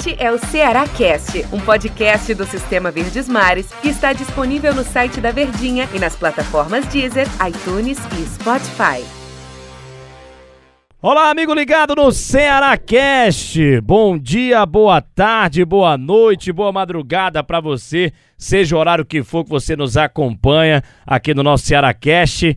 Este é o Ceará Cast, um podcast do Sistema Verdes Mares que está disponível no site da Verdinha e nas plataformas Deezer, iTunes e Spotify. Olá, amigo ligado no Ceará Cast. Bom dia, boa tarde, boa noite, boa madrugada para você, seja o horário que for que você nos acompanha aqui no nosso Ceará Cast.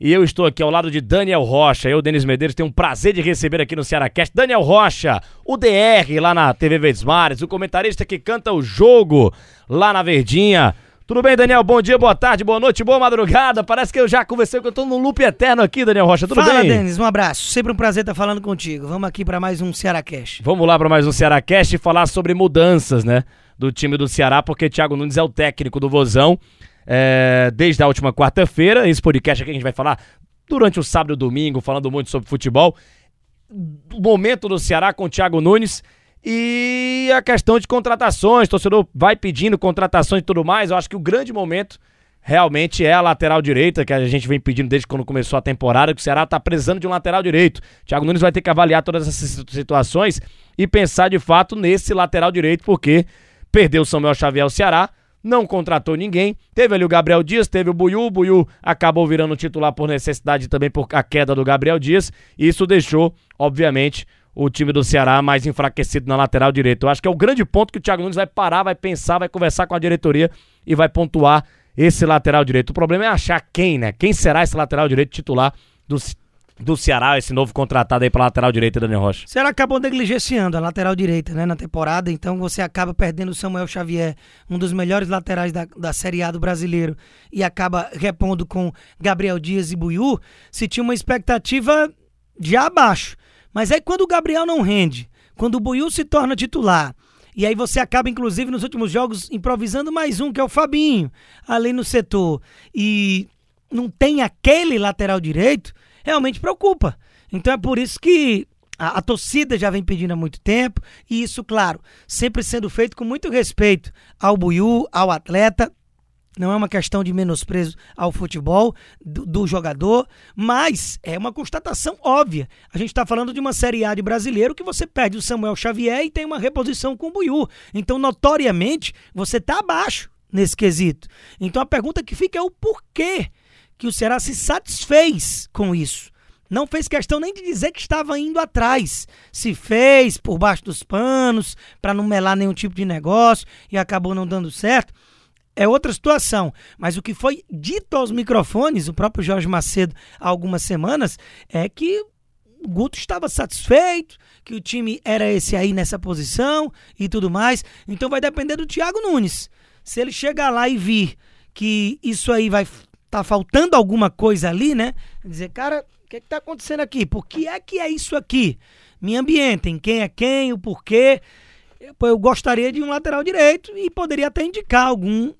E eu estou aqui ao lado de Daniel Rocha. Eu, Denis Medeiros, tenho um prazer de receber aqui no Cearacast Daniel Rocha, o DR lá na TV Verdes Mares, o comentarista que canta o jogo lá na Verdinha. Tudo bem, Daniel? Bom dia, boa tarde, boa noite, boa madrugada. Parece que eu já conversei que eu tô num loop eterno aqui, Daniel Rocha. Tudo Fala, bem? Denis, um abraço. Sempre um prazer estar falando contigo. Vamos aqui para mais um Cearacast. Vamos lá para mais um Cearacast e falar sobre mudanças, né? Do time do Ceará, porque Thiago Nunes é o técnico do Vozão. É, desde a última quarta-feira, esse podcast aqui a gente vai falar durante o sábado e o domingo, falando muito sobre futebol. O momento do Ceará com o Thiago Nunes e a questão de contratações. O torcedor vai pedindo contratações e tudo mais. Eu acho que o grande momento realmente é a lateral direita, que a gente vem pedindo desde quando começou a temporada, que o Ceará está precisando de um lateral direito. Thiago Nunes vai ter que avaliar todas essas situações e pensar de fato nesse lateral direito, porque perdeu o Samuel Xavier ao Ceará, não contratou ninguém. Teve ali o Gabriel Dias, teve o Buiu, o Buiu acabou virando titular por necessidade também por a queda do Gabriel Dias. Isso deixou, obviamente, o time do Ceará mais enfraquecido na lateral direita. Eu acho que é o grande ponto que o Thiago Nunes vai parar, vai pensar, vai conversar com a diretoria e vai pontuar esse lateral direito. O problema é achar quem, né? Quem será esse lateral direito titular do, do Ceará, esse novo contratado aí para lateral direita, Daniel Rocha? O Ceará acabou negligenciando a lateral direita, né, na temporada, então você acaba perdendo o Samuel Xavier, um dos melhores laterais da, da Série A do brasileiro, e acaba repondo com Gabriel Dias e Buiú, se tinha uma expectativa de abaixo. Mas aí quando o Gabriel não rende, quando o Buiú se torna titular, e aí você acaba, inclusive, nos últimos jogos, improvisando mais um, que é o Fabinho, ali no setor, e não tem aquele lateral direito, realmente preocupa. Então é por isso que a, a, torcida já vem pedindo há muito tempo, e isso, claro, sempre sendo feito com muito respeito ao Buiú, ao atleta. Não é uma questão de menosprezo ao futebol do, do jogador, mas é uma constatação óbvia. A gente está falando de uma Série A de brasileiro que você perde o Samuel Xavier e tem uma reposição com o Buiú. Então, notoriamente, você está abaixo nesse quesito. Então, a pergunta que fica é o porquê que o Ceará se satisfez com isso. Não fez questão nem de dizer que estava indo atrás. Se fez por baixo dos panos, para não melar nenhum tipo de negócio e acabou não dando certo. É outra situação. Mas o que foi dito aos microfones, o próprio Jorge Macedo, há algumas semanas, é que o Guto estava satisfeito, que o time era esse aí nessa posição e tudo mais. Então vai depender do Thiago Nunes. Se ele chegar lá e vir que isso aí vai tá faltando alguma coisa ali, né? Dizer, cara, o que, que tá acontecendo aqui? Por que é que é isso aqui? Me ambientem, quem é quem, o porquê. Eu, eu gostaria de um lateral direito e poderia até indicar algum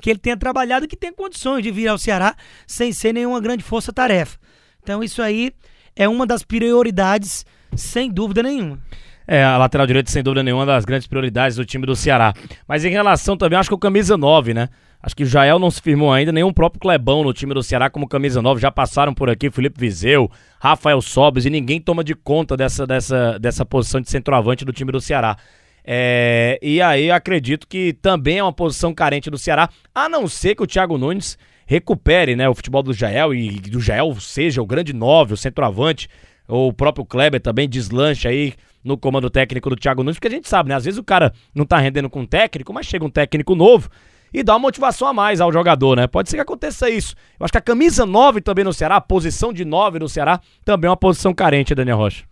que ele tenha trabalhado e que tenha condições de vir ao Ceará sem ser nenhuma grande força-tarefa. Então isso aí é uma das prioridades, sem dúvida nenhuma. É, a lateral direita, sem dúvida nenhuma, das grandes prioridades do time do Ceará. Mas em relação também, acho que o camisa 9, né? Acho que o Jael não se firmou ainda, o próprio Clebão no time do Ceará como camisa 9. Já passaram por aqui Felipe Vizeu, Rafael Sobes e ninguém toma de conta dessa, dessa, dessa posição de centroavante do time do Ceará. É, e aí acredito que também é uma posição carente do Ceará, a não ser que o Thiago Nunes recupere né, o futebol do Jael e do Jael seja o grande 9, o centroavante, o próprio Kleber também deslanche aí no comando técnico do Thiago Nunes, porque a gente sabe, né? Às vezes o cara não tá rendendo com um técnico, mas chega um técnico novo e dá uma motivação a mais ao jogador, né? Pode ser que aconteça isso. Eu acho que a camisa 9 também no Ceará, a posição de 9 no Ceará, também é uma posição carente, Daniel Rocha.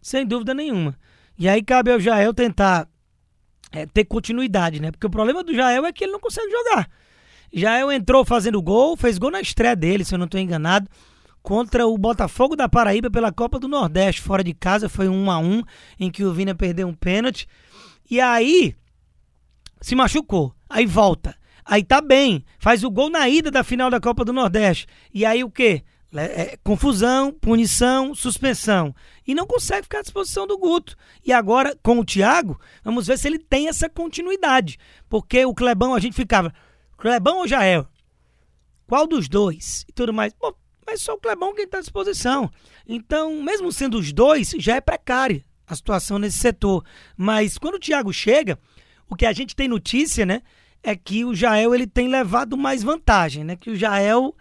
Sem dúvida nenhuma. E aí cabe ao Jael tentar é, ter continuidade, né? Porque o problema do Jael é que ele não consegue jogar. Jael entrou fazendo gol, fez gol na estreia dele, se eu não estou enganado, contra o Botafogo da Paraíba pela Copa do Nordeste, fora de casa, foi um a um, em que o Vina perdeu um pênalti. E aí se machucou, aí volta. Aí tá bem, faz o gol na ida da final da Copa do Nordeste. E aí o quê? É, confusão, punição, suspensão. E não consegue ficar à disposição do Guto. E agora, com o Thiago, vamos ver se ele tem essa continuidade. Porque o Clebão, a gente ficava, Clebão ou Jael? Qual dos dois? E tudo mais. Pô, mas só o Clebão quem está à disposição. Então, mesmo sendo os dois, já é precária a situação nesse setor. Mas quando o Thiago chega, o que a gente tem notícia, né, é que o Jael ele tem levado mais vantagem, né? Que o Jael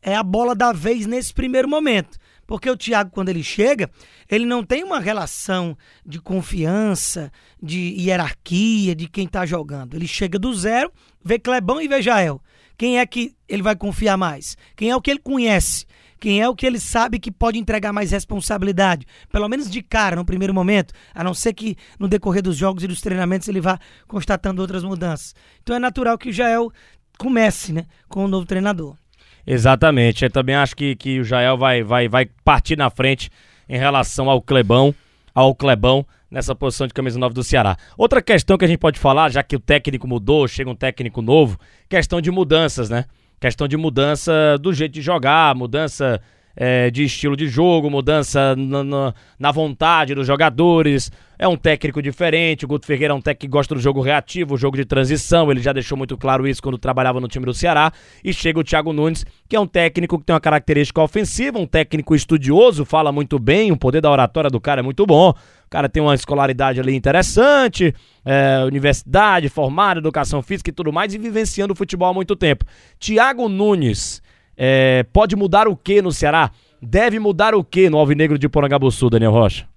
é a bola da vez nesse primeiro momento. Porque o Thiago, quando ele chega, ele não tem uma relação de confiança, de hierarquia, de quem está jogando. Ele chega do zero, vê Clebão e vê Jael. Quem é que ele vai confiar mais? Quem é o que ele conhece? Quem é o que ele sabe que pode entregar mais responsabilidade? Pelo menos de cara, no primeiro momento, a não ser que no decorrer dos jogos e dos treinamentos ele vá constatando outras mudanças. Então é natural que o Jael comece né, com o novo treinador. Exatamente. Eu também acho que, que o Jael vai, vai, vai partir na frente em relação ao Clebão, ao Clebão nessa posição de camisa 9 do Ceará. Outra questão que a gente pode falar, já que o técnico mudou, chega um técnico novo, questão de mudanças, né? Questão de mudança do jeito de jogar, mudança é, de estilo de jogo, mudança na, na, na, vontade dos jogadores. É um técnico diferente. O Guto Ferreira é um técnico que gosta do jogo reativo, jogo de transição. Ele já deixou muito claro isso quando trabalhava no time do Ceará. E chega o Thiago Nunes, que é um técnico que tem uma característica ofensiva, um técnico estudioso, fala muito bem, o poder da oratória do cara é muito bom. O cara tem uma escolaridade ali interessante, é, universidade, formado, educação física e tudo mais, e vivenciando o futebol há muito tempo. Thiago Nunes é, pode mudar o que no Ceará? Deve mudar o que no Alvinegro de Porangabuçu, Daniel Rocha?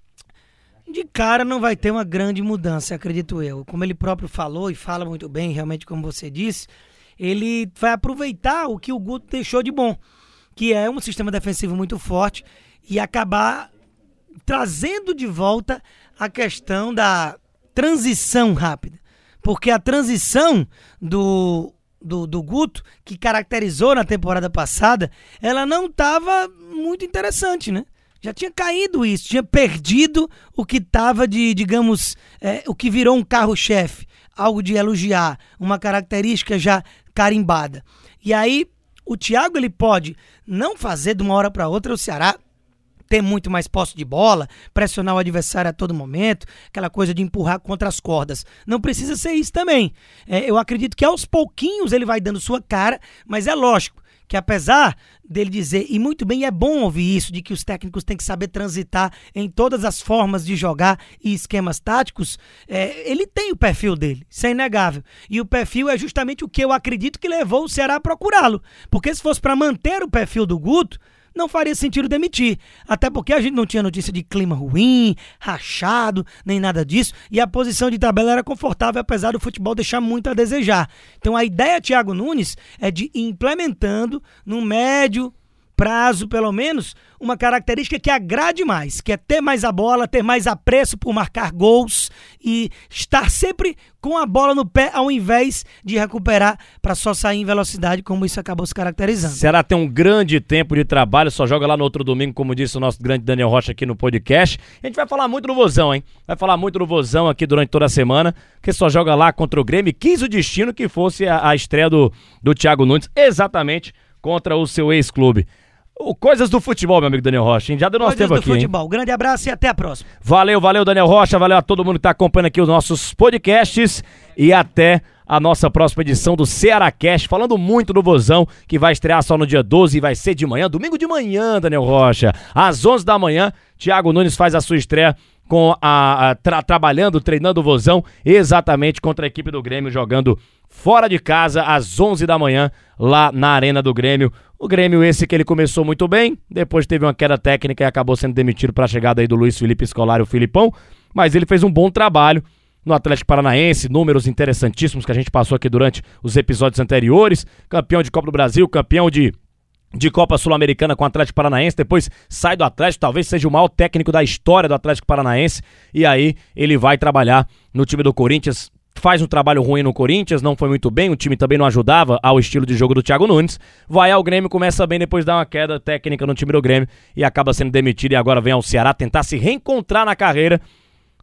De cara não vai ter uma grande mudança, acredito eu. Como ele próprio falou e fala muito bem, realmente como você disse, ele vai aproveitar o que o Guto deixou de bom, que é um sistema defensivo muito forte e acabar trazendo de volta a questão da transição rápida. Porque a transição do do, do Guto, que caracterizou na temporada passada, ela não estava muito interessante, né? Já tinha caído isso, tinha perdido o que estava de, digamos, é, o que virou um carro-chefe, algo de elogiar, uma característica já carimbada. E aí, o Thiago ele pode não fazer de uma hora para outra o Ceará ter muito mais posse de bola, pressionar o adversário a todo momento, aquela coisa de empurrar contra as cordas. Não precisa ser isso também. É, eu acredito que aos pouquinhos ele vai dando sua cara, mas é lógico que apesar dele dizer, e muito bem, é bom ouvir isso, de que os técnicos têm que saber transitar em todas as formas de jogar e esquemas táticos, é, ele tem o perfil dele, isso é inegável. E o perfil é justamente o que eu acredito que levou o Ceará a procurá-lo. Porque se fosse para manter o perfil do Guto, não faria sentido demitir. Até porque a gente não tinha notícia de clima ruim, rachado, nem nada disso. E a posição de tabela era confortável, apesar do futebol deixar muito a desejar. Então a ideia, Thiago Nunes, é de ir implementando no médio prazo, pelo menos, uma característica que agrade mais, que é ter mais a bola, ter mais apreço por marcar gols e estar sempre com a bola no pé ao invés de recuperar para só sair em velocidade, como isso acabou se caracterizando. Será ter um grande tempo de trabalho, só joga lá no outro domingo, como disse o nosso grande Daniel Rocha aqui no podcast. A gente vai falar muito do Vozão, hein? Vai falar muito do Vozão aqui durante toda a semana, que só joga lá contra o Grêmio. Quis o destino que fosse a, a estreia do, do Thiago Nunes, exatamente contra o seu ex-clube. Coisas do futebol, meu amigo Daniel Rocha. Hein? Já deu nosso Coisas tempo aqui. Coisas do futebol. Hein? Grande abraço e até a próxima. Valeu, valeu, Daniel Rocha. Valeu a todo mundo que está acompanhando aqui os nossos podcasts. E até a nossa próxima edição do Ceará Cast, falando muito do Vozão, que vai estrear só no dia 12 e vai ser de manhã, domingo de manhã, Daniel Rocha. Às 11 da manhã, Thiago Nunes faz a sua estreia com a, a tra, trabalhando, treinando o Vozão, exatamente contra a equipe do Grêmio, jogando fora de casa às 11 da manhã, lá na Arena do Grêmio. O Grêmio esse que ele começou muito bem, depois teve uma queda técnica e acabou sendo demitido para a chegada aí do Luiz Felipe Scolari, o Filipão, mas ele fez um bom trabalho no Atlético Paranaense, números interessantíssimos que a gente passou aqui durante os episódios anteriores, campeão de Copa do Brasil, campeão de de Copa Sul-Americana com o Atlético Paranaense, depois sai do Atlético, talvez seja o maior técnico da história do Atlético Paranaense, e aí ele vai trabalhar no time do Corinthians, faz um trabalho ruim no Corinthians, não foi muito bem, o time também não ajudava ao estilo de jogo do Thiago Nunes. Vai ao Grêmio, começa bem, depois dá uma queda técnica no time do Grêmio e acaba sendo demitido e agora vem ao Ceará tentar se reencontrar na carreira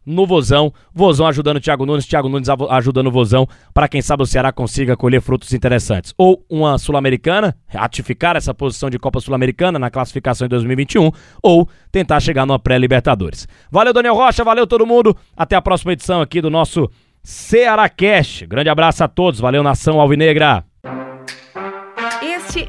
no Vozão. Vozão ajudando o Thiago Nunes, Thiago Nunes ajudando o Vozão, para quem sabe o Ceará consiga colher frutos interessantes. Ou uma Sul-Americana, ratificar essa posição de Copa Sul-Americana na classificação em 2021, ou tentar chegar numa pré-Libertadores. Valeu, Daniel Rocha, valeu todo mundo. Até a próxima edição aqui do nosso Ceará Cash. Grande abraço a todos, valeu nação alvinegra.